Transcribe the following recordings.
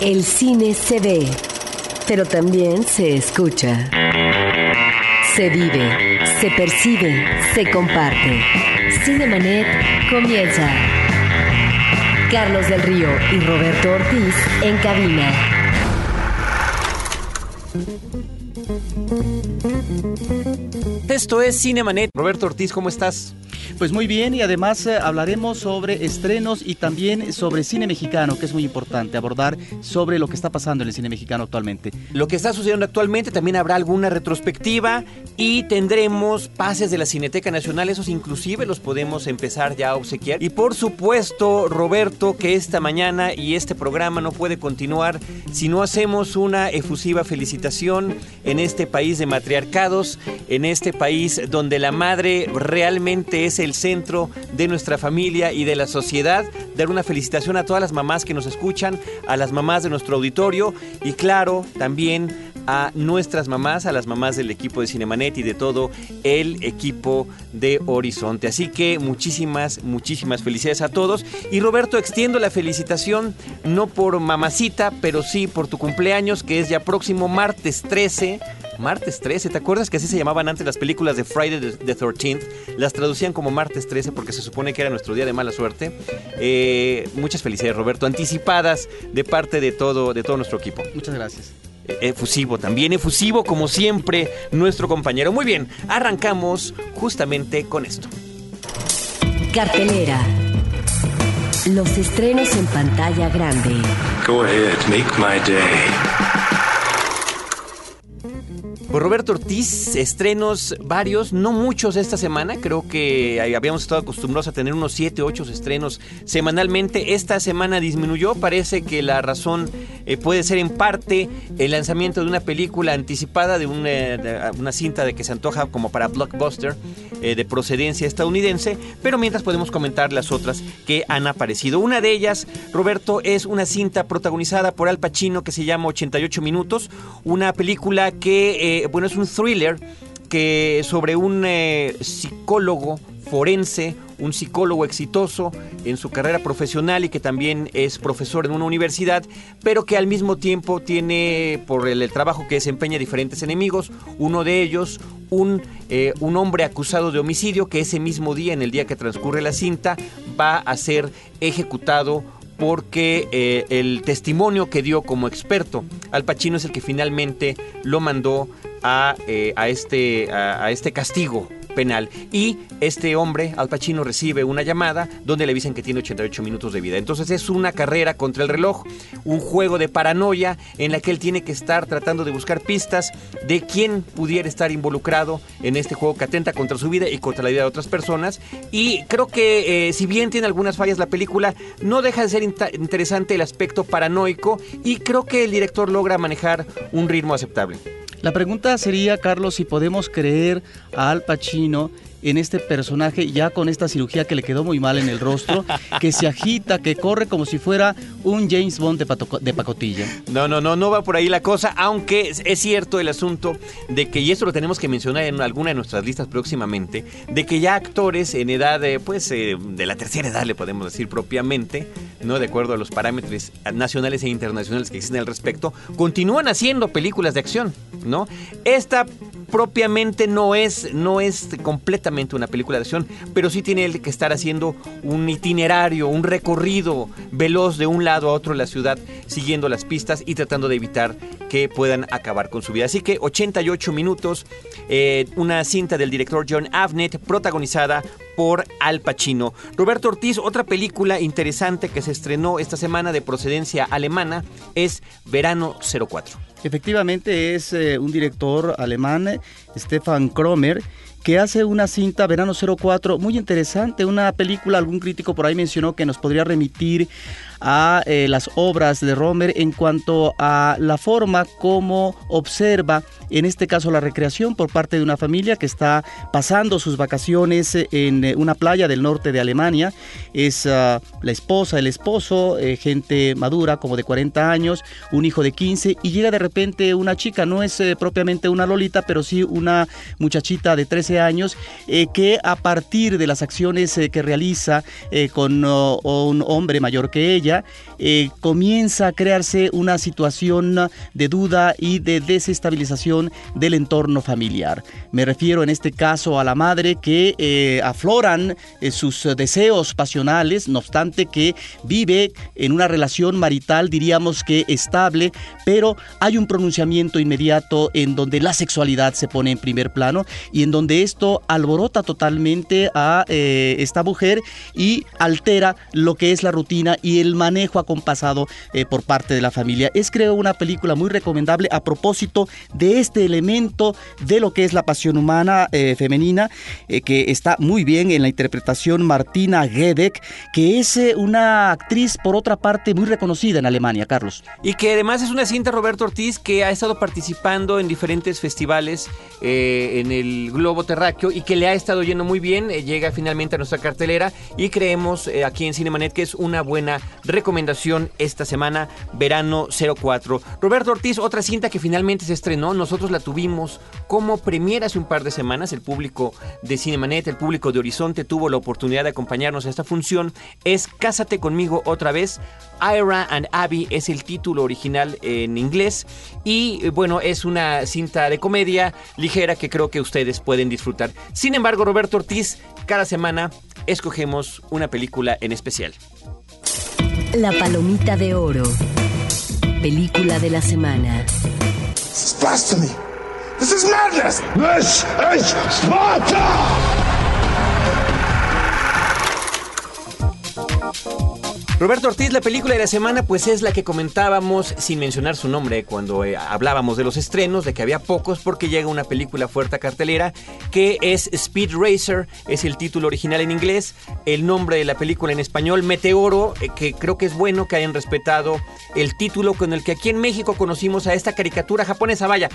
El cine se ve, pero también se escucha. Se vive, se percibe, se comparte. Cinemanet comienza. Carlos del Río y Roberto Ortiz en cabina. Esto es Cinemanet. Roberto Ortiz, ¿cómo estás? Pues muy bien y además eh, hablaremos sobre estrenos y también sobre cine mexicano, que es muy importante abordar sobre lo que está pasando en el cine mexicano actualmente. Lo que está sucediendo actualmente, también habrá alguna retrospectiva y tendremos pases de la Cineteca Nacional, esos inclusive los podemos empezar ya a obsequiar. Y por supuesto, Roberto, que esta mañana y este programa no puede continuar si no hacemos una efusiva felicitación en este país de matriarcados, en este país donde la madre realmente es el centro de nuestra familia y de la sociedad. Dar una felicitación a todas las mamás que nos escuchan, a las mamás de nuestro auditorio y claro, también a nuestras mamás, a las mamás del equipo de Cinemanet y de todo el equipo de Horizonte. Así que muchísimas, muchísimas felicidades a todos. Y Roberto, extiendo la felicitación no por mamacita, pero sí por tu cumpleaños, que es ya próximo martes 13 Martes 13, ¿te acuerdas que así se llamaban antes las películas de Friday the 13th? Las traducían como Martes 13 porque se supone que era nuestro día de mala suerte. Eh, muchas felicidades, Roberto, anticipadas de parte de todo, de todo nuestro equipo. Muchas gracias. Eh, efusivo, también efusivo como siempre nuestro compañero. Muy bien, arrancamos justamente con esto. Cartelera. Los estrenos en pantalla grande. Go ahead, make my day. Pues Roberto Ortiz, estrenos varios, no muchos esta semana, creo que habíamos estado acostumbrados a tener unos 7, 8 estrenos semanalmente. Esta semana disminuyó, parece que la razón eh, puede ser en parte el lanzamiento de una película anticipada, de una, una cinta de que se antoja como para blockbuster eh, de procedencia estadounidense, pero mientras podemos comentar las otras que han aparecido. Una de ellas, Roberto, es una cinta protagonizada por Al Pacino que se llama 88 minutos, una película que... Eh, bueno, es un thriller que sobre un eh, psicólogo forense, un psicólogo exitoso en su carrera profesional y que también es profesor en una universidad, pero que al mismo tiempo tiene por el, trabajo que desempeña diferentes enemigos, uno de ellos un, eh, un hombre acusado de homicidio que ese mismo día, en el día que transcurre la cinta, va a ser ejecutado porque eh, el testimonio que dio como experto Al Pacino es el que finalmente lo mandó a, eh, a este, a este castigo penal. Y este hombre, Al Pacino, recibe una llamada donde le dicen que tiene 88 minutos de vida. Entonces es una carrera contra el reloj, un juego de paranoia en la que él tiene que estar tratando de buscar pistas de quién pudiera estar involucrado en este juego que atenta contra su vida y contra la vida de otras personas. Y creo que eh, si bien tiene algunas fallas la película, no deja de ser interesante el aspecto paranoico y creo que el director logra manejar un ritmo aceptable. La pregunta sería, Carlos, si podemos creer a Al Pacino en este personaje ya con esta cirugía que le quedó muy mal en el rostro, que se agita, que corre como si fuera un James Bond de, pacotilla. No, no, no, no va por ahí la cosa, aunque es cierto el asunto de que, y esto lo tenemos que mencionar en alguna de nuestras listas próximamente, de que ya actores en edad, de, pues, eh, de la tercera edad le podemos decir propiamente, ¿no? De acuerdo a los parámetros nacionales e internacionales que existen al respecto, continúan haciendo películas de acción, ¿no? Esta propiamente no es, no es una película de acción, pero sí tiene que estar haciendo un itinerario, un recorrido veloz de un lado a otro de la ciudad, siguiendo las pistas y tratando de evitar que puedan acabar con su vida. Así que 88 minutos, eh, una cinta del director John Avnet, protagonizada por Al Pacino. Roberto Ortiz, otra película interesante que se estrenó esta semana de procedencia alemana es Verano 04. Efectivamente es eh, un director alemán, Stefan Kromer, que hace una cinta Verano 04 muy interesante, una película, algún crítico por ahí mencionó que nos podría remitir a eh, las obras de Romer en cuanto a la forma como observa, en este caso, la recreación por parte de una familia que está pasando sus vacaciones en eh, una playa del norte de Alemania. Es ah, la esposa, el esposo, eh, gente madura como de 40 años, un hijo de 15 y llega de repente una chica, no es propiamente una lolita, pero sí una muchachita de 13 años que a partir de las acciones que realiza con un hombre mayor que ella, familia, eh, comienza a crearse una situación de duda y de desestabilización del entorno familiar. Me refiero en este caso a la madre que eh, afloran eh, sus deseos pasionales, no obstante que vive en una relación marital, diríamos que estable, pero hay un pronunciamiento inmediato en donde la sexualidad se pone en primer plano y en donde esto alborota totalmente a esta mujer y altera lo que es la rutina y el manejo acompasado eh, por parte de la familia. Es creo una película muy recomendable a propósito de este elemento de lo que es la pasión humana eh, femenina, eh, que está muy bien en la interpretación Martina Gedeck, que es una actriz por otra parte muy reconocida en Alemania, Carlos. Y que además es una cinta Roberto Ortiz que ha estado participando en diferentes festivales en el globo terráqueo y que le ha estado yendo muy bien, llega finalmente a nuestra cartelera y creemos aquí en Cinemanet que es una buena recomendación esta semana, Verano 04. Roberto Ortiz, otra cinta que finalmente se estrenó, nosotros la tuvimos como premier hace un par de semanas, el público de Cinemanet, el público de Horizonte tuvo la oportunidad de acompañarnos a esta función, es Cásate conmigo otra vez, Ira and Abby es el título original en inglés y eh, bueno, es una cinta de comedia ligera que creo que ustedes pueden disfrutar. Sin embargo, Roberto Ortiz, cada semana escogemos una película en especial. La Palomita de Oro. Película de la semana. This is blasphemy. This is madness. This is Sparta! Roberto Ortiz, la película de la semana, pues es la que comentábamos sin mencionar su nombre cuando eh, hablábamos de los estrenos, de que había pocos, porque llega una película fuerte a cartelera, que es Speed Racer, es el título original en inglés, el nombre de la película en español, Meteoro, eh, que creo que es bueno que hayan respetado el título con el que aquí en México conocimos a esta caricatura japonesa. Vaya,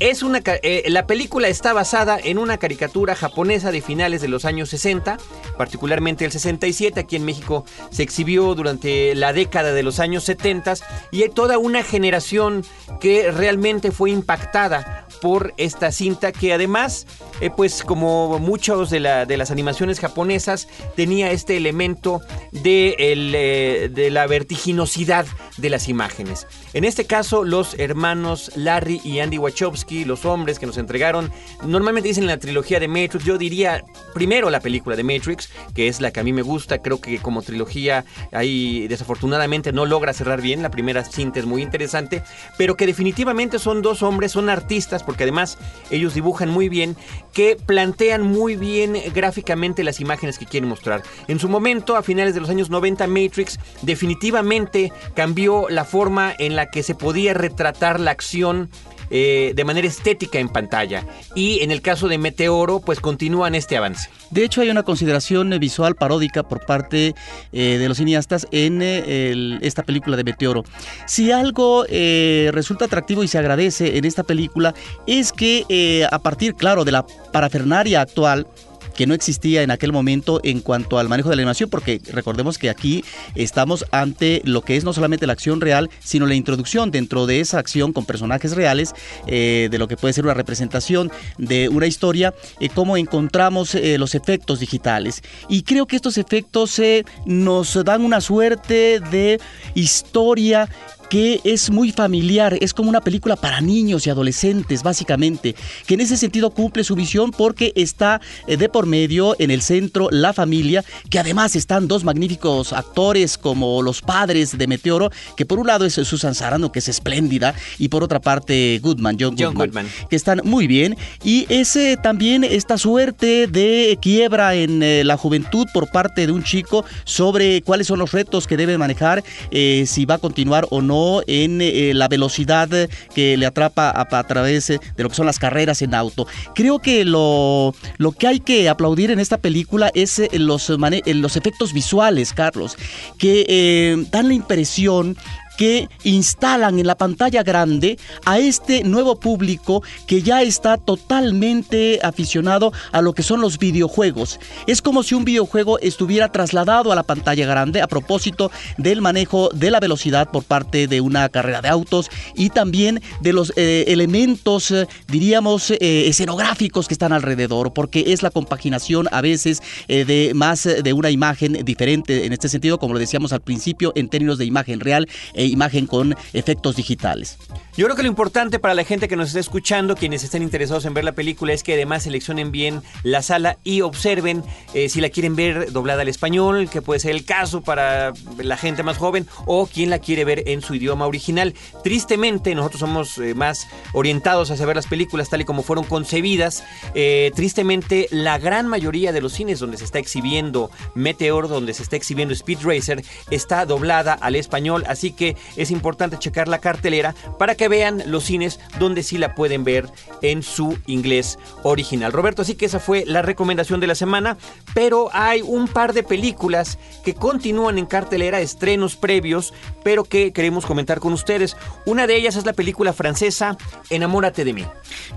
es una, eh, la película está basada en una caricatura japonesa de finales de los años 60, particularmente el 67, aquí en México se exhibió durante la década de los años 70 y hay toda una generación que realmente fue impactada por esta cinta que además, eh, pues como muchos de, las animaciones japonesas, tenía este elemento de, eh, de la vertiginosidad de las imágenes. En este caso, los hermanos Larry y Andy Wachowski, los hombres que nos entregaron, normalmente dicen la trilogía de Matrix, yo diría primero la película de Matrix, que es la que a mí me gusta, creo que como trilogía ahí desafortunadamente no logra cerrar bien. La primera cinta es muy interesante, pero que definitivamente son dos hombres, son artistas, porque además ellos dibujan muy bien, que plantean muy bien gráficamente las imágenes que quieren mostrar. En su momento, a finales de los años 90, Matrix definitivamente cambió la forma en la que se podía retratar la acción eh, de manera estética en pantalla. Y en el caso de Meteoro, pues continúan este avance. De hecho, hay una consideración visual paródica por parte eh, de los cineastas en eh, esta película de Meteoro. Si algo resulta atractivo y se agradece en esta película es que a partir, claro, de la parafernaria actual, que no existía en aquel momento en cuanto al manejo de la animación, porque recordemos que aquí estamos ante lo que es no solamente la acción real, sino la introducción dentro de esa acción con personajes reales, eh, de lo que puede ser una representación de una historia, eh, cómo encontramos eh, los efectos digitales. Y creo que estos efectos nos dan una suerte de historia que es muy familiar, es como una película para niños y adolescentes, básicamente, que en ese sentido cumple su visión porque está eh, de por medio en el centro la familia, que además están dos magníficos actores como los padres de Meteoro, que por un lado es Susan Sarandon, que es espléndida, y por otra parte Goodman, John, Goodman, que están muy bien, y ese también esta suerte de quiebra en eh, la juventud por parte de un chico sobre cuáles son los retos que debe manejar, eh, si va a continuar o no en eh, la velocidad que le atrapa a, través de lo que son las carreras en auto. Creo que lo, lo que hay que aplaudir en esta película es eh, los, los efectos visuales, Carlos, que eh, dan la impresión que instalan en la pantalla grande a este nuevo público que ya está totalmente aficionado a lo que son los videojuegos. Es como si un videojuego estuviera trasladado a la pantalla grande a propósito del manejo de la velocidad por parte de una carrera de autos y también de los eh, elementos, eh, diríamos, eh, escenográficos que están alrededor, porque es la compaginación a veces de más de una imagen diferente en este sentido, como lo decíamos al principio, en términos de imagen real imagen con efectos digitales. Yo creo que lo importante para la gente que nos está escuchando, quienes estén interesados en ver la película, es que además seleccionen bien la sala y observen si la quieren ver doblada al español, que puede ser el caso para la gente más joven, o quien la quiere ver en su idioma original. Tristemente, nosotros somos eh, más orientados hacia ver las películas tal y como fueron concebidas. Eh, tristemente, la gran mayoría de los cines donde se está exhibiendo Meteor, donde se está exhibiendo Speed Racer, está doblada al español, así que es importante checar la cartelera para que vean los cines donde sí la pueden ver en su inglés original. Roberto, así que esa fue la recomendación de la semana, pero hay un par de películas que continúan en cartelera, estrenos previos, pero que queremos comentar con ustedes. Una de ellas es la película francesa Enamórate de mí.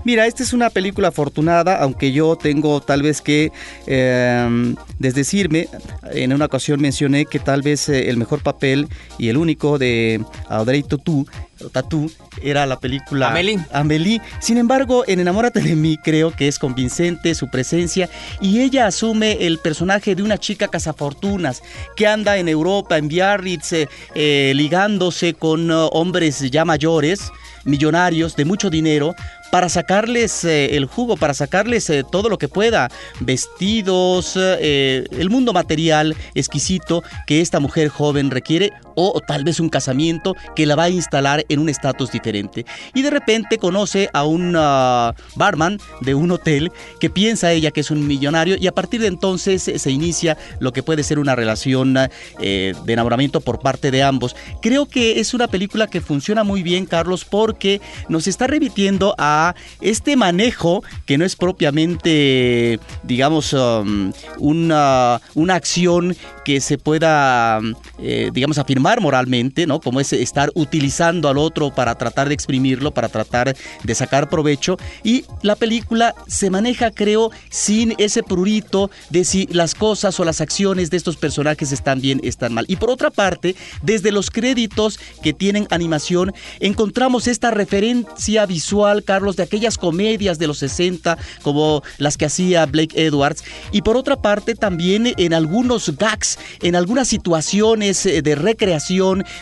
Mira, esta es una película afortunada, aunque yo tengo tal vez que em, desdecirme. En una ocasión mencioné que tal vez eh, el mejor papel y el único de Audrey Tautou Tatu era la película Amélie. Amélie. Sin embargo, en Enamórate de mí creo que es convincente su presencia y ella asume el personaje de una chica cazafortunas que anda en Europa, en Biarritz, eh, eh, ligándose con hombres ya mayores, millonarios, de mucho dinero, para sacarles eh, el jugo, para sacarles eh, todo lo que pueda, vestidos, eh, el mundo material exquisito que esta mujer joven requiere o, tal vez un casamiento que la va a instalar en un estatus diferente. Y de repente conoce a un ah, barman de un hotel que piensa ella que es un millonario y a partir de entonces se inicia lo que puede ser una relación de enamoramiento por parte de ambos. Creo que es una película que funciona muy bien, Carlos, porque nos está remitiendo a este manejo que no es propiamente, digamos, um, una, una acción que se pueda, eh, digamos, afirmar moralmente, ¿no? Como es estar utilizando al otro para tratar de exprimirlo, para tratar de sacar provecho. Y la película se maneja, creo, sin ese prurito de si las cosas o las acciones de estos personajes están bien, están mal. Y por otra parte, desde los créditos que tienen animación, encontramos esta referencia visual, Carlos, de aquellas comedias de los 60, como las que hacía Blake Edwards. Y por otra parte, también en algunos gags en algunas situaciones eh, de recreación,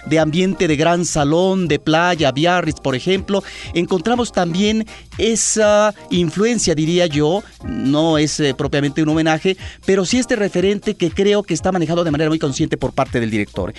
de ambiente de gran salón, de playa, Biarritz, por ejemplo, encontramos también esa influencia, diría yo, no es eh, propiamente un homenaje, pero sí este referente que creo que está manejado de manera muy consciente por parte del director.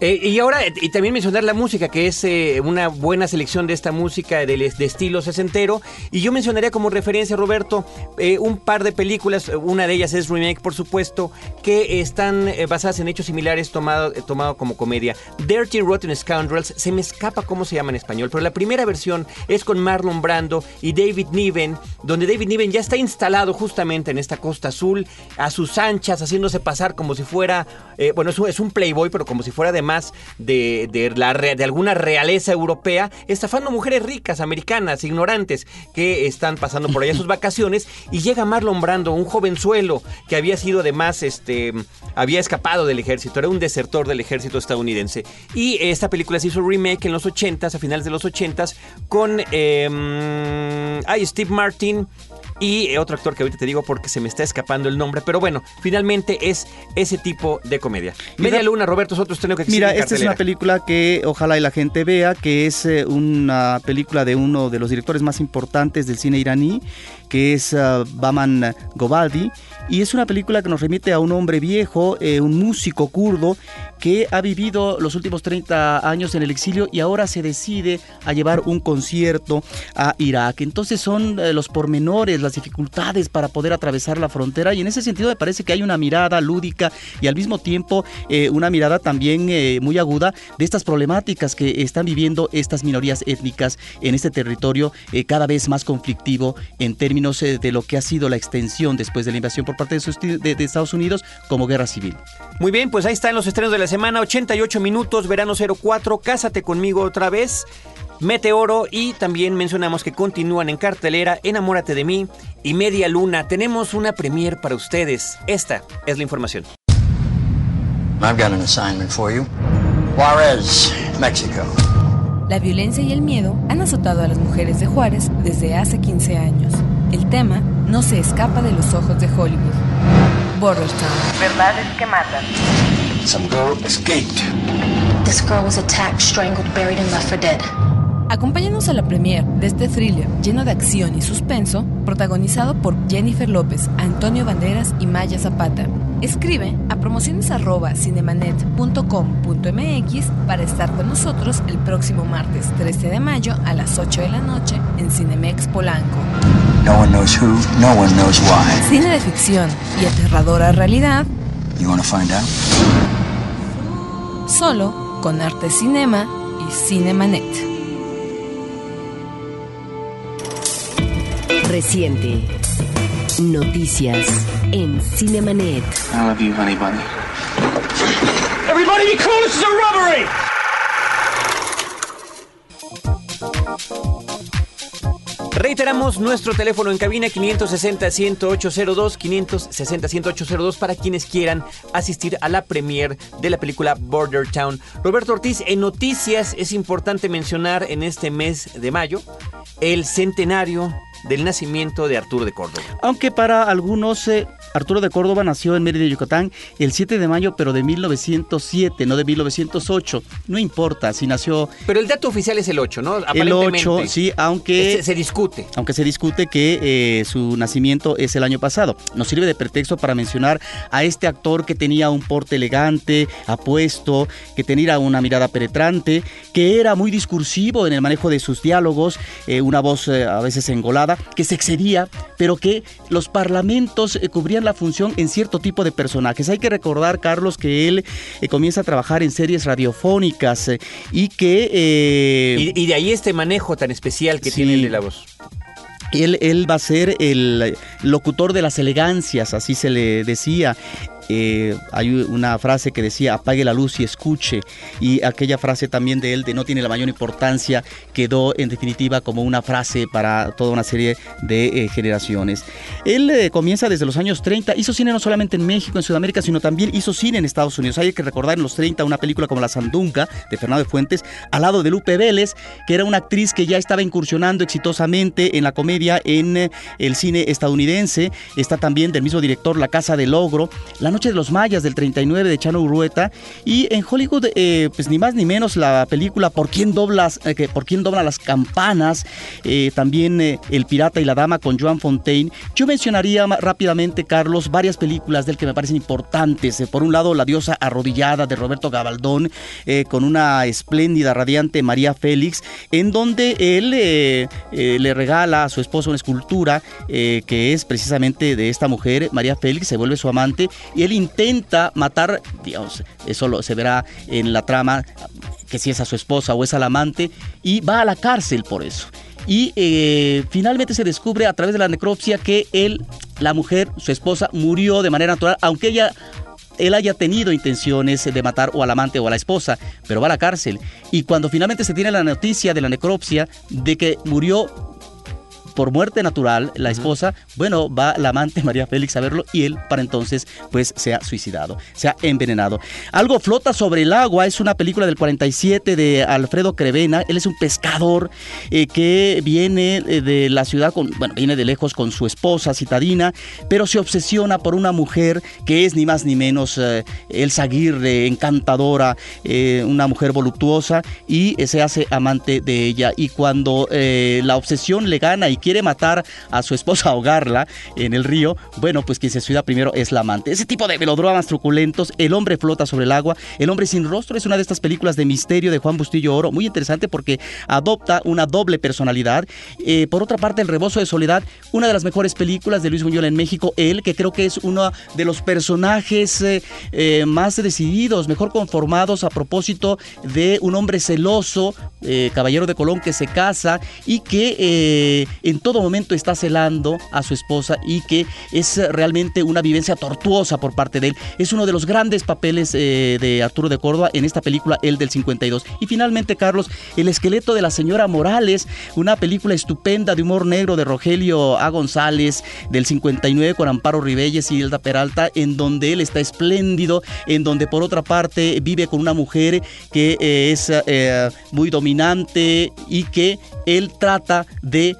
Eh, y ahora, y también mencionar la música, que es eh, una buena selección de esta música de, estilo sesentero. Y yo mencionaría como referencia, Roberto, eh, un par de películas, una de ellas es remake, por supuesto, que están basadas en hechos similares tomado, tomado como comedia. Dirty Rotten Scoundrels, se me escapa cómo se llama en español, pero la primera versión es con Marlon Brando y David Niven, donde David Niven ya está instalado justamente en esta costa azul, a sus anchas, haciéndose pasar como si fuera, bueno, es un, es un playboy, pero como si fuera de más de, de, la, de alguna realeza europea, estafando mujeres ricas, americanas, ignorantes, que están pasando por allá sus vacaciones, y llega Marlon Brando, un jovenzuelo que había sido además, este, había escapado del ejército, era un desertor del ejército estadounidense. Y esta película se hizo remake en los 80s, a finales de los 80s, con eh, Steve Martin, y eh, otro actor que ahorita te digo porque se me está escapando el nombre, pero bueno, finalmente es ese tipo de comedia. Media Luna, Roberto, es otro estreno que Mira, esta es una película que ojalá y la gente vea, que es eh, una película de uno de los directores más importantes del cine iraní, que es uh, Baman Gobaldi, y es una película que nos remite a un hombre viejo, eh, un músico kurdo, que ha vivido los últimos 30 años en el exilio y ahora se decide a llevar un concierto a Irak. Entonces son eh, los pormenores, las dificultades para poder atravesar la frontera y en ese sentido me parece que hay una mirada lúdica y al mismo tiempo eh, una mirada también muy aguda de estas problemáticas que están viviendo estas minorías étnicas en este territorio cada vez más conflictivo en términos de lo que ha sido la extensión después de la invasión por por parte de, de, de Estados Unidos como guerra civil. Muy bien, pues ahí están los estrenos de la semana, 88 minutos, verano 04, Cásate conmigo otra vez. Meteoro y también mencionamos que continúan en cartelera Enamórate de mí y Media Luna. Tenemos una premier para ustedes. Esta es la información. I've got an assignment for you. Juárez, México. La violencia y el miedo han azotado a las mujeres de Juárez desde hace 15 años. El tema no se escapa de los ojos de Hollywood. Border Town. Verdades que matan. Some girl escaped. This girl was attacked, strangled, buried, and left for dead. Acompáñanos a la premiere de este thriller lleno de acción y suspenso, protagonizado por Jennifer López, Antonio Banderas y Maya Zapata. Escribe a promociones.cinemanet.com.mx para estar con nosotros el próximo martes 13 de mayo a las 8 de la noche en Cinemex Polanco. No one knows who, no one knows why. Cine de ficción y aterradora realidad. You wanna find out? Solo con Arte Cinema y Cinemanet. Reciente. Noticias en Cinemanet. I love you, honey bunny. Everybody be cool, this is a robbery! Reiteramos nuestro teléfono en cabina 560-10802, 560-10802 para quienes quieran asistir a la premier de la película Border Town. Roberto Ortiz, en noticias es importante mencionar en este mes de mayo el centenario del nacimiento de Arturo de Córdoba. Aunque para algunos eh, Arturo de Córdoba nació en Mérida, Yucatán, el 7 de mayo, pero de 1907, no de 1908. No importa si nació... Pero el dato oficial es el 8, ¿no? El 8, sí, aunque... Se, se discute. Aunque se discute que eh, su nacimiento es el año pasado. Nos sirve de pretexto para mencionar a este actor que tenía un porte elegante, apuesto, que tenía una mirada penetrante, que era muy discursivo en el manejo de sus diálogos, eh, una voz a veces engolada, que se excedía, pero que los parlamentos eh, cubrían la función en cierto tipo de personajes. Hay que recordar, Carlos, que él eh, comienza a trabajar en series radiofónicas eh, y que... eh, Y, y de ahí este manejo tan especial que Sí. tiene el de la voz. Él, él va a ser el locutor de las elegancias, así se le decía. Hay una frase que decía apague la luz y escuche y aquella frase también de él de no tiene la mayor importancia quedó en definitiva como una frase para toda una serie de eh, generaciones. Él eh, comienza desde los años 30, hizo cine no solamente en México, en Sudamérica, sino también hizo cine en Estados Unidos. Hay que recordar en los 30 una película como La Sandunga de Fernando de Fuentes, al lado de Lupe Vélez, que era una actriz que ya estaba incursionando exitosamente en la comedia en eh, el cine estadounidense. Está también del mismo director La Casa del Ogro, La Noche de los Mayas del 39 de Chano Urueta y en Hollywood eh, pues ni más ni menos la película Por quién doblas eh, por quién dobla las campanas, eh, también eh, El pirata y la dama con Joan Fontaine. Yo mencionaría rápidamente Carlos varias películas del que me parecen importantes. Por un lado La diosa arrodillada de Roberto Gabaldón con una espléndida radiante María Félix en donde él le regala a su esposa una escultura que es precisamente de esta mujer, María Félix, se vuelve su amante y él intenta matar, digamos, eso se verá en la trama, que si es a su esposa o es al amante, y va a la cárcel por eso. Y eh, finalmente se descubre a través de la necropsia que él, la mujer, su esposa, murió de manera natural, aunque ella él haya tenido intenciones de matar o al amante o a la esposa, pero va a la cárcel. Y cuando finalmente se tiene la noticia de la necropsia de que murió por muerte natural la esposa, bueno, va la amante María Félix a verlo y él para entonces pues se ha suicidado, se ha envenenado. Algo flota sobre el agua, es una película del 47 de Alfredo Crevena, él es un pescador eh, que viene eh, de la ciudad, con, bueno, viene de lejos con su esposa citadina, pero se obsesiona por una mujer que es ni más ni menos eh, Elsa Aguirre, encantadora, eh, una mujer voluptuosa y se hace amante de ella y cuando la obsesión le gana y quiere matar a su esposa, ahogarla en el río, bueno, pues quien se suicida primero es la amante. Ese tipo de melodramas truculentos, El hombre flota sobre el agua, El hombre sin rostro es una de estas películas de misterio de Juan Bustillo Oro, muy interesante porque adopta una doble personalidad. Eh, por otra parte, El rebozo de soledad, una de las mejores películas de Luis Buñuel en México, él que creo que es uno de los personajes eh, eh, más decididos, mejor conformados a propósito de un hombre celoso, caballero de Colón que se casa y que eh, en todo momento está celando a su esposa y que es realmente una vivencia tortuosa por parte de él. Es uno de los grandes papeles eh, de Arturo de Córdoba en esta película, el del 52. Y finalmente, Carlos, El esqueleto de la señora Morales, una película estupenda de humor negro de Rogelio A. González del 59 con Amparo Ribelles y Hilda Peralta, en donde él está espléndido, en donde por otra parte vive con una mujer que eh, es eh, muy dominante y que él trata de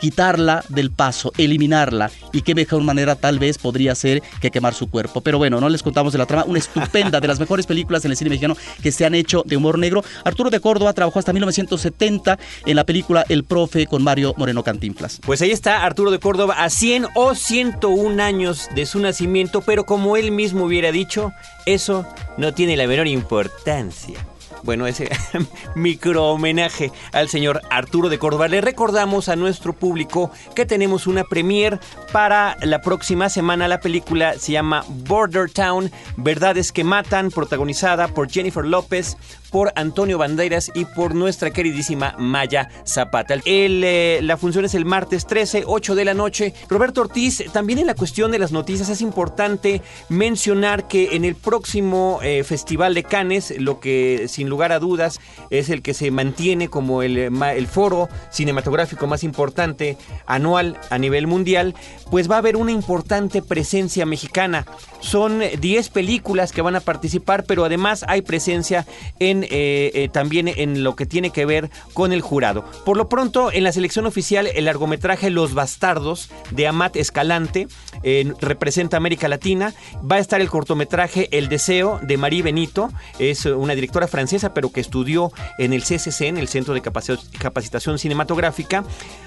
quitarla del paso, eliminarla. Y qué mejor manera tal vez podría ser que quemar su cuerpo. Pero bueno, no les contamos de la trama. Una estupenda, de las mejores películas en el cine mexicano que se han hecho de humor negro. Arturo de Córdoba trabajó hasta 1970 en la película El Profe con Mario Moreno Cantinflas. Pues ahí está Arturo de Córdoba a 100 o 101 años de su nacimiento, pero como él mismo hubiera dicho, eso no tiene la menor importancia bueno, ese micro homenaje al señor Arturo de Córdoba. Le recordamos a nuestro público que tenemos una premier para la próxima semana. La película se llama Border Town, Verdades que Matan, protagonizada por Jennifer López, por Antonio Bandeiras y por nuestra queridísima Maya Zapata. Eh, la función es el martes 13, 8 de la noche. Roberto Ortiz, también en la cuestión de las noticias es importante mencionar que en el próximo eh, Festival de Cannes, lo que sin lugar a dudas es el que se mantiene como el, el foro cinematográfico más importante anual a nivel mundial, pues va a haber una importante presencia mexicana. Son 10 películas que van a participar, pero además hay presencia en eh, eh, también en lo que tiene que ver con el jurado. Por lo pronto, en la selección oficial, el largometraje Los Bastardos de Amat Escalante eh, representa América Latina. Va a estar el cortometraje El Deseo de Marie Benito, es una directora francesa, pero que estudió en el CCC, en el Centro de Capacitación Cinematográfica.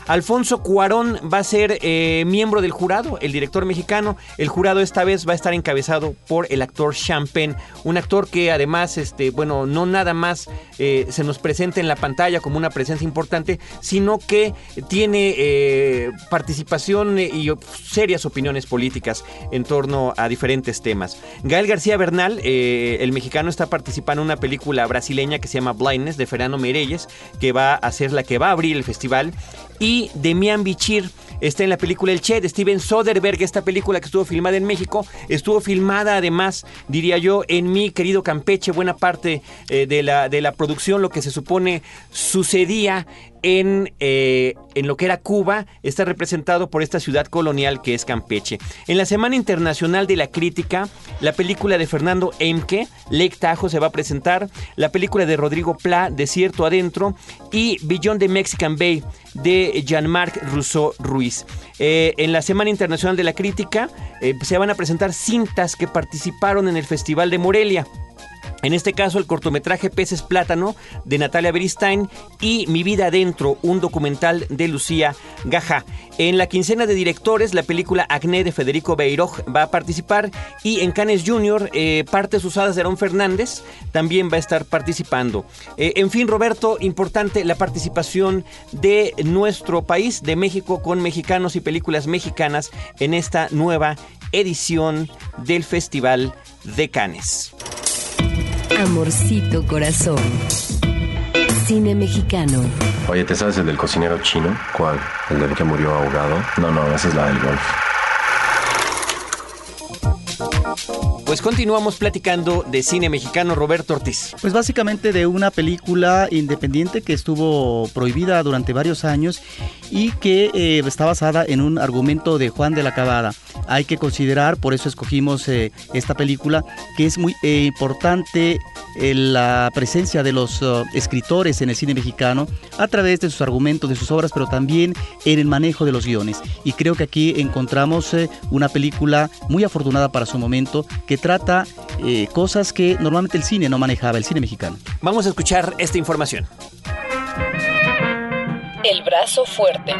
Alfonso Cuarón va a ser miembro del jurado, el director mexicano. El jurado esta vez va a estar encabezado por el actor Champagne, un actor que además, este, bueno, no nada nada más eh, se nos presenta en la pantalla como una presencia importante, sino que tiene eh, participación y serias opiniones políticas en torno a diferentes temas. Gael García Bernal, eh, el mexicano, está participando en una película brasileña que se llama Blindness de Fernando Meirelles, que va a ser la que va a abrir el festival. Y Demian Bichir, está en la película El Che de Steven Soderbergh, esta película que estuvo filmada en México, estuvo filmada además, diría yo, en mi querido Campeche, buena parte eh, de, la, de la producción, lo que se supone sucedía en, eh, en, lo que era Cuba, está representado por esta ciudad colonial que es Campeche. En la Semana Internacional de la Crítica, la película de Fernando Emke, Lake Tahoe, se va a presentar, la película de Rodrigo Pla, Desierto Adentro, y Beyond the Mexican Bay, de Jean-Marc Rousseau Ruiz. Eh, en la Semana Internacional de la Crítica eh, se van a presentar cintas que participaron en el Festival de Morelia. En este caso, el cortometraje Peces Plátano de Natalia Beristain y Mi vida adentro, un documental de Lucía Gaja. En la quincena de directores, la película Acné de Federico Beiroj va a participar y en Canes Junior, eh, partes usadas de Aaron Fernández también va a estar participando. Eh, en fin, Roberto, importante la participación de nuestro país, de México, con mexicanos y películas mexicanas en esta nueva edición del Festival de Cannes. Amorcito Corazón. Cine mexicano. Oye, ¿te sabes el del cocinero chino? ¿Cuál? ¿El del que murió ahogado? No, no, esa es la del golf. Pues continuamos platicando de cine mexicano Roberto Ortiz. Pues básicamente de una película independiente que estuvo prohibida durante varios años y que eh, está basada en un argumento de Juan de la Cabada. Hay que considerar, por eso escogimos eh, esta película, que es muy eh, importante la presencia de los escritores en el cine mexicano a través de sus argumentos, de sus obras, pero también en el manejo de los guiones. Y creo que aquí encontramos una película muy afortunada para su momento que trata eh, cosas que normalmente el cine no manejaba, el cine mexicano. Vamos a escuchar esta información. El brazo fuerte.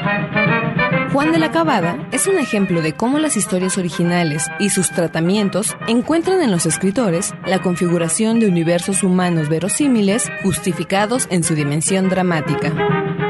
Juan de la Cabada es un ejemplo de cómo las historias originales y sus tratamientos encuentran en los escritores la configuración de universos humanos verosímiles justificados en su dimensión dramática.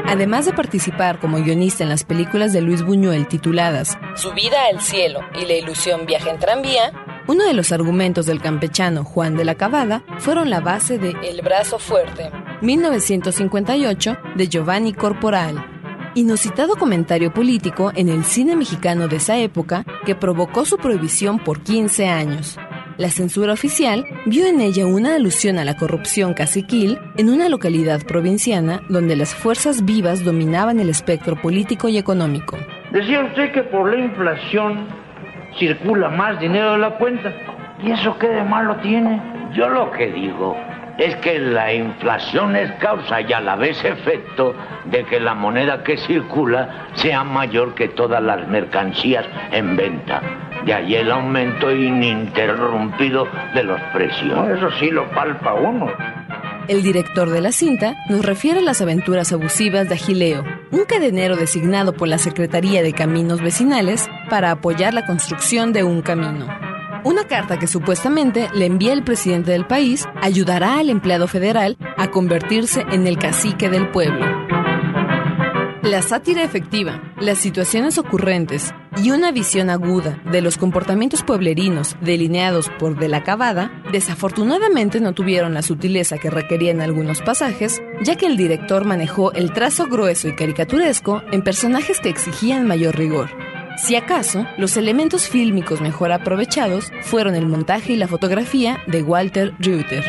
Además de participar como guionista en las películas de Luis Buñuel tituladas Su vida al cielo y La ilusión viaja en tranvía, uno de los argumentos del campechano Juan de la Cabada fueron la base de El brazo fuerte, 1958, de Giovanni Corporal. inusitado comentario político en el cine mexicano de esa época que provocó su prohibición por 15 años. La censura oficial vio en ella una alusión a la corrupción caciquil en una localidad provinciana donde las fuerzas vivas dominaban el espectro político y económico. Decía usted que por la inflación circula más dinero de la cuenta. ¿Y eso qué de malo tiene? Yo lo que digo es que la inflación es causa y a la vez efecto de que la moneda que circula sea mayor que todas las mercancías en venta. De ahí el aumento ininterrumpido de los precios. eso sí lo palpa uno. El director de la cinta nos refiere a las aventuras abusivas de Agileo, un cadenero designado por la Secretaría de Caminos Vecinales para apoyar la construcción de un camino. Una carta que supuestamente le envía el presidente del país ayudará al empleado federal a convertirse en el cacique del pueblo. La sátira efectiva, las situaciones ocurrentes y una visión aguda de los comportamientos pueblerinos delineados por De la Cabada, desafortunadamente no tuvieron la sutileza que requerían algunos pasajes, ya que el director manejó el trazo grueso y caricaturesco en personajes que exigían mayor rigor. Si acaso, los elementos fílmicos mejor aprovechados fueron el montaje y la fotografía de Walter Reuter.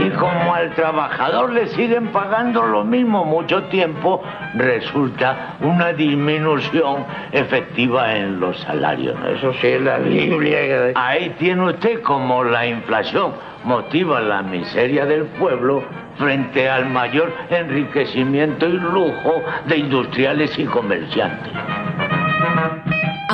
Y como al trabajador le siguen pagando lo mismo mucho tiempo, resulta una disminución efectiva en los salarios. Eso sí es la Biblia. Ahí tiene usted como la inflación motiva la miseria del pueblo frente al mayor enriquecimiento y lujo de industriales y comerciantes.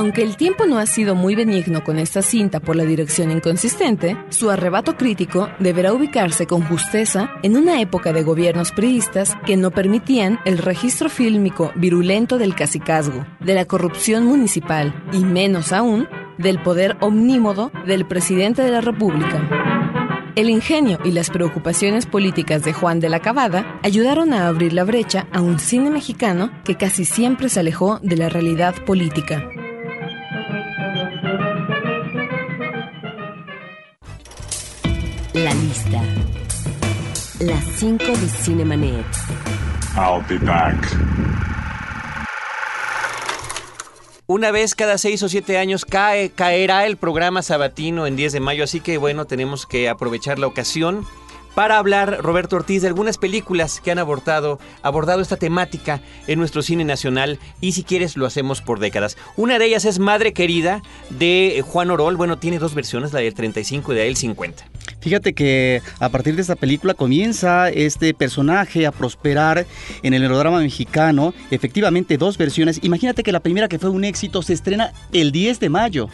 Aunque el tiempo no ha sido muy benigno con esta cinta por la dirección inconsistente, su arrebato crítico deberá ubicarse con justeza en una época de gobiernos priistas que no permitían el registro fílmico virulento del cacicazgo, de la corrupción municipal y menos aún del poder omnímodo del presidente de la República. El ingenio y las preocupaciones políticas de Juan de la Cabada ayudaron a abrir la brecha a un cine mexicano que casi siempre se alejó de la realidad política. La lista. Las 5 de Cinemanet. I'll be back. Una vez cada seis o siete años cae, caerá el programa sabatino en 10 de mayo, así que bueno, tenemos que aprovechar la ocasión para hablar, Roberto Ortiz, de algunas películas que han abordado, abordado esta temática en nuestro cine nacional y si quieres lo hacemos por décadas. Una de ellas es Madre Querida de Juan Orol. Bueno, tiene dos versiones, la del 35 y la del 50. Fíjate que a partir de esta película comienza este personaje a prosperar en el melodrama mexicano. Efectivamente, dos versiones. Imagínate que la primera, que fue un éxito, se estrena el 10 de mayo.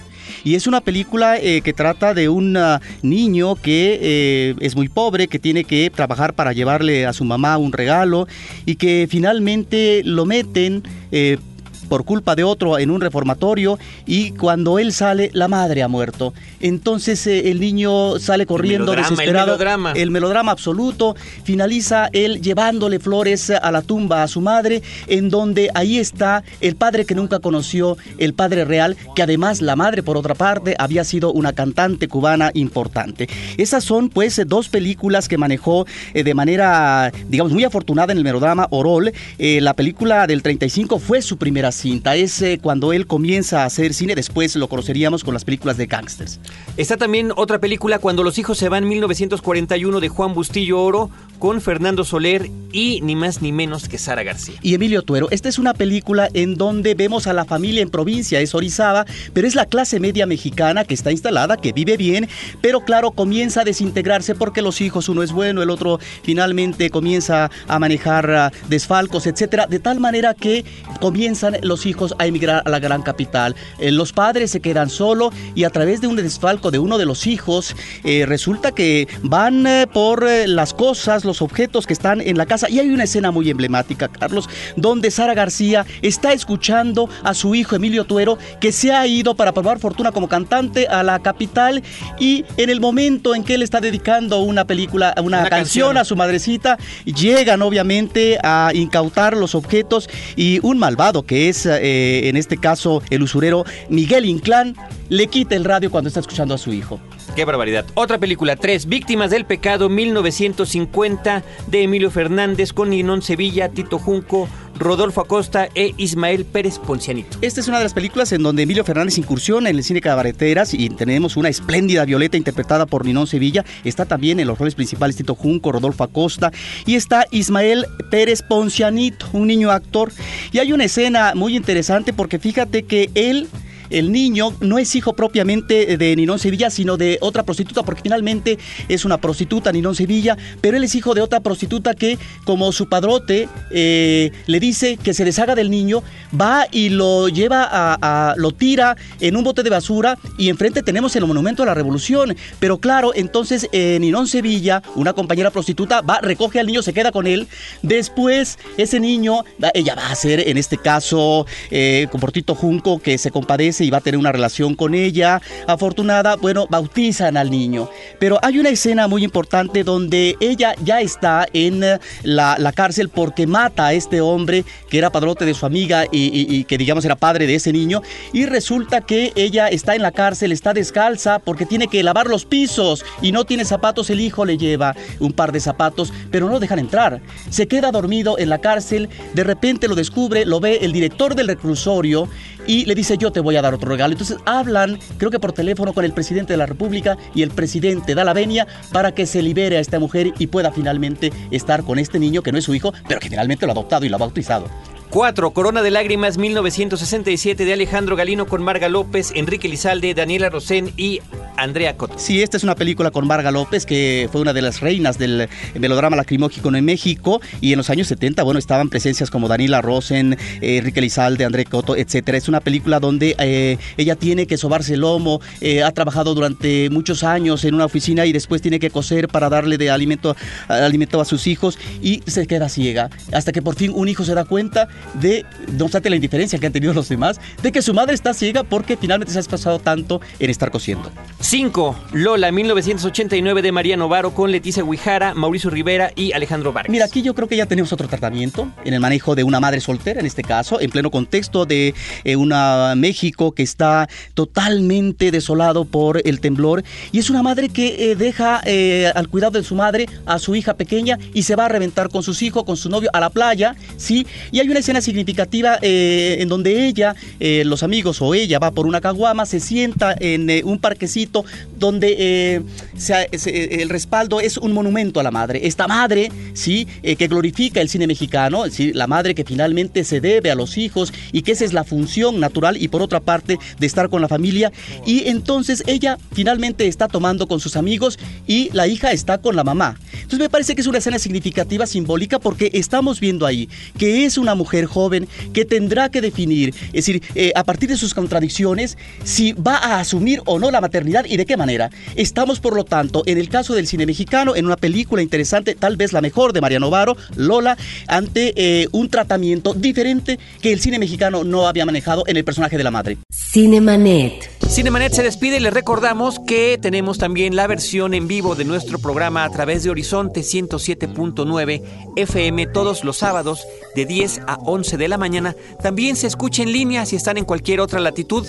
Y es una película eh, que trata de un uh, niño que eh, es muy pobre, que tiene que trabajar para llevarle a su mamá un regalo y que finalmente lo meten. Eh, por culpa de otro en un reformatorio y cuando él sale la madre ha muerto. Entonces eh, el niño sale corriendo melodrama, desesperado. el melodrama. El melodrama absoluto. Finaliza él llevándole flores a la tumba a su madre, en donde ahí está el padre que nunca conoció, el padre real, que además la madre, por otra parte, había sido una cantante cubana importante. Esas son, pues, dos películas que manejó eh, de manera, digamos, muy afortunada en el melodrama Orol. Eh, la película del 35 fue su primera cinta. Es eh, cuando él comienza a hacer cine, después lo conoceríamos con las películas de gangsters. Está también otra película, Cuando los hijos se van, 1941, de Juan Bustillo Oro, con Fernando Soler y ni más ni menos que Sara García. Y Emilio Tuero, esta es una película en donde vemos a la familia en provincia, es Orizaba, pero es la clase media mexicana que está instalada, que vive bien, pero claro, comienza a desintegrarse porque los hijos, uno es bueno, el otro finalmente comienza a manejar ah, desfalcos, etcétera, de tal manera que comienzan los hijos a emigrar a la gran capital. Eh, los padres se quedan solo y a través de un desfalco de uno de los hijos, eh, resulta que van eh, por las cosas, los objetos que están en la casa. Y hay una escena muy emblemática, Carlos, donde Sara García está escuchando a su hijo Emilio Tuero, que se ha ido para probar fortuna como cantante a la capital. Y en el momento en que él está dedicando una película, una, Una canción, canción. a su madrecita, llegan obviamente a incautar los objetos y un malvado que es eh, en este caso el usurero Miguel Inclán le quita el radio cuando está escuchando a su hijo. Qué barbaridad. Otra película, Tres Víctimas del Pecado, 1950, de Emilio Fernández, con Ninón Sevilla, Tito Junco, Rodolfo Acosta e Ismael Pérez Poncianito. Esta es una de las películas en donde Emilio Fernández incursiona en el cine cabareteras y tenemos una espléndida Violeta interpretada por Ninón Sevilla. Está también en los roles principales Tito Junco, Rodolfo Acosta y está Ismael Pérez Poncianito, un niño actor. Y hay una escena muy interesante porque fíjate que él el niño no es hijo propiamente de Ninón Sevilla, sino de otra prostituta, porque finalmente es una prostituta, Ninón Sevilla, pero él es hijo de otra prostituta que, como su padrote eh, le dice que se deshaga del niño, va y lo lleva a, lo tira en un bote de basura y enfrente tenemos el monumento a la revolución. Pero claro, entonces eh, Ninón Sevilla, una compañera prostituta, va, recoge al niño, se queda con él. Después, ese niño, ella va a ser, en este caso, eh, Junco, que se compadece y va a tener una relación con ella. Afortunada, bueno, bautizan al niño. Pero hay una escena muy importante donde ella ya está en eh, la, cárcel porque mata a este hombre que era padrote de su amiga y, que digamos era padre de ese niño. Y resulta que ella está en la cárcel, está descalza porque tiene que lavar los pisos y no tiene zapatos. El hijo le lleva un par de zapatos, pero no dejan entrar. Se queda dormido en la cárcel, de repente lo descubre, lo ve el director del reclusorio y le dice yo te voy a dar otro regalo. Entonces hablan, creo que por teléfono, con el presidente de la República y el presidente da la venia para que se libere a esta mujer y pueda finalmente estar con este niño que no es su hijo, pero que finalmente lo ha adoptado y lo ha bautizado. 4. Corona de Lágrimas 1967 de Alejandro Galino con Marga López, Enrique Lizalde, Daniela Rosén y Andrea Cot. Sí, esta es una película con Marga López, que fue una de las reinas del melodrama lacrimógico en México. Y en los años 70, bueno, estaban presencias como Daniela Rosen, eh, Enrique Lizalde, Andrea Coto, etcétera. Es una película donde eh, ella tiene que sobarse el lomo, eh, ha trabajado durante muchos años en una oficina y después tiene que coser para darle de alimento, alimento a sus hijos y se queda ciega. Hasta que por fin un hijo se da cuenta de, no obstante la indiferencia que han tenido los demás, de que su madre está ciega porque finalmente se ha pasado tanto en estar cosiendo. 5. Lola, 1989 de María Novaro con Leticia Guijara, Mauricio Rivera y Alejandro Vargas. Mira, aquí yo creo que ya tenemos otro tratamiento en el manejo de una madre soltera, en este caso, en pleno contexto de eh, una México que está totalmente desolado por el temblor. Y es una madre que eh, deja eh, al cuidado de su madre a su hija pequeña y se va a reventar con sus hijos, con su novio a la playa, ¿sí? Y hay una escena significativa en donde ella, los amigos o ella va por una caguama, se sienta en un parquecito donde eh, eh, el respaldo es un monumento a la madre. Esta madre, ¿sí? Eh, que glorifica el cine mexicano, ¿sí? la madre que finalmente se debe a los hijos y que esa es la función natural y por otra parte de estar con la familia. Y entonces ella finalmente está tomando con sus amigos y la hija está con la mamá. Entonces me parece que es una escena significativa, simbólica, porque estamos viendo ahí que es una mujer joven que tendrá que definir, es decir, a partir de sus contradicciones, si va a asumir o no la maternidad y de qué manera. Estamos, por lo tanto, en el caso del cine mexicano, en una película interesante, tal vez la mejor de Mariano Varo, Lola, ante eh, un tratamiento diferente que el cine mexicano no había manejado en el personaje de la madre. Cinemanet. Cinemanet se despide y les recordamos que tenemos también la versión en vivo de nuestro programa a través de Horizonte 107.9 FM todos los sábados de 10 a 11 de la mañana. También se escucha en línea si están en cualquier otra latitud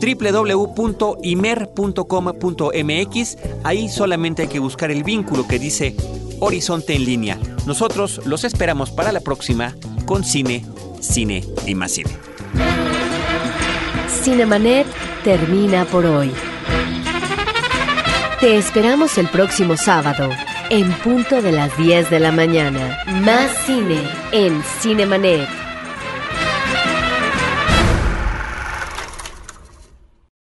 www.imer.com.mx. Ahí solamente hay que buscar el vínculo que dice Horizonte en línea. Nosotros los esperamos para la próxima con cine, cine y más cine. Cinemanet termina por hoy. Te esperamos el próximo sábado, en punto de las 10 de la mañana. Más cine en Cinemanet.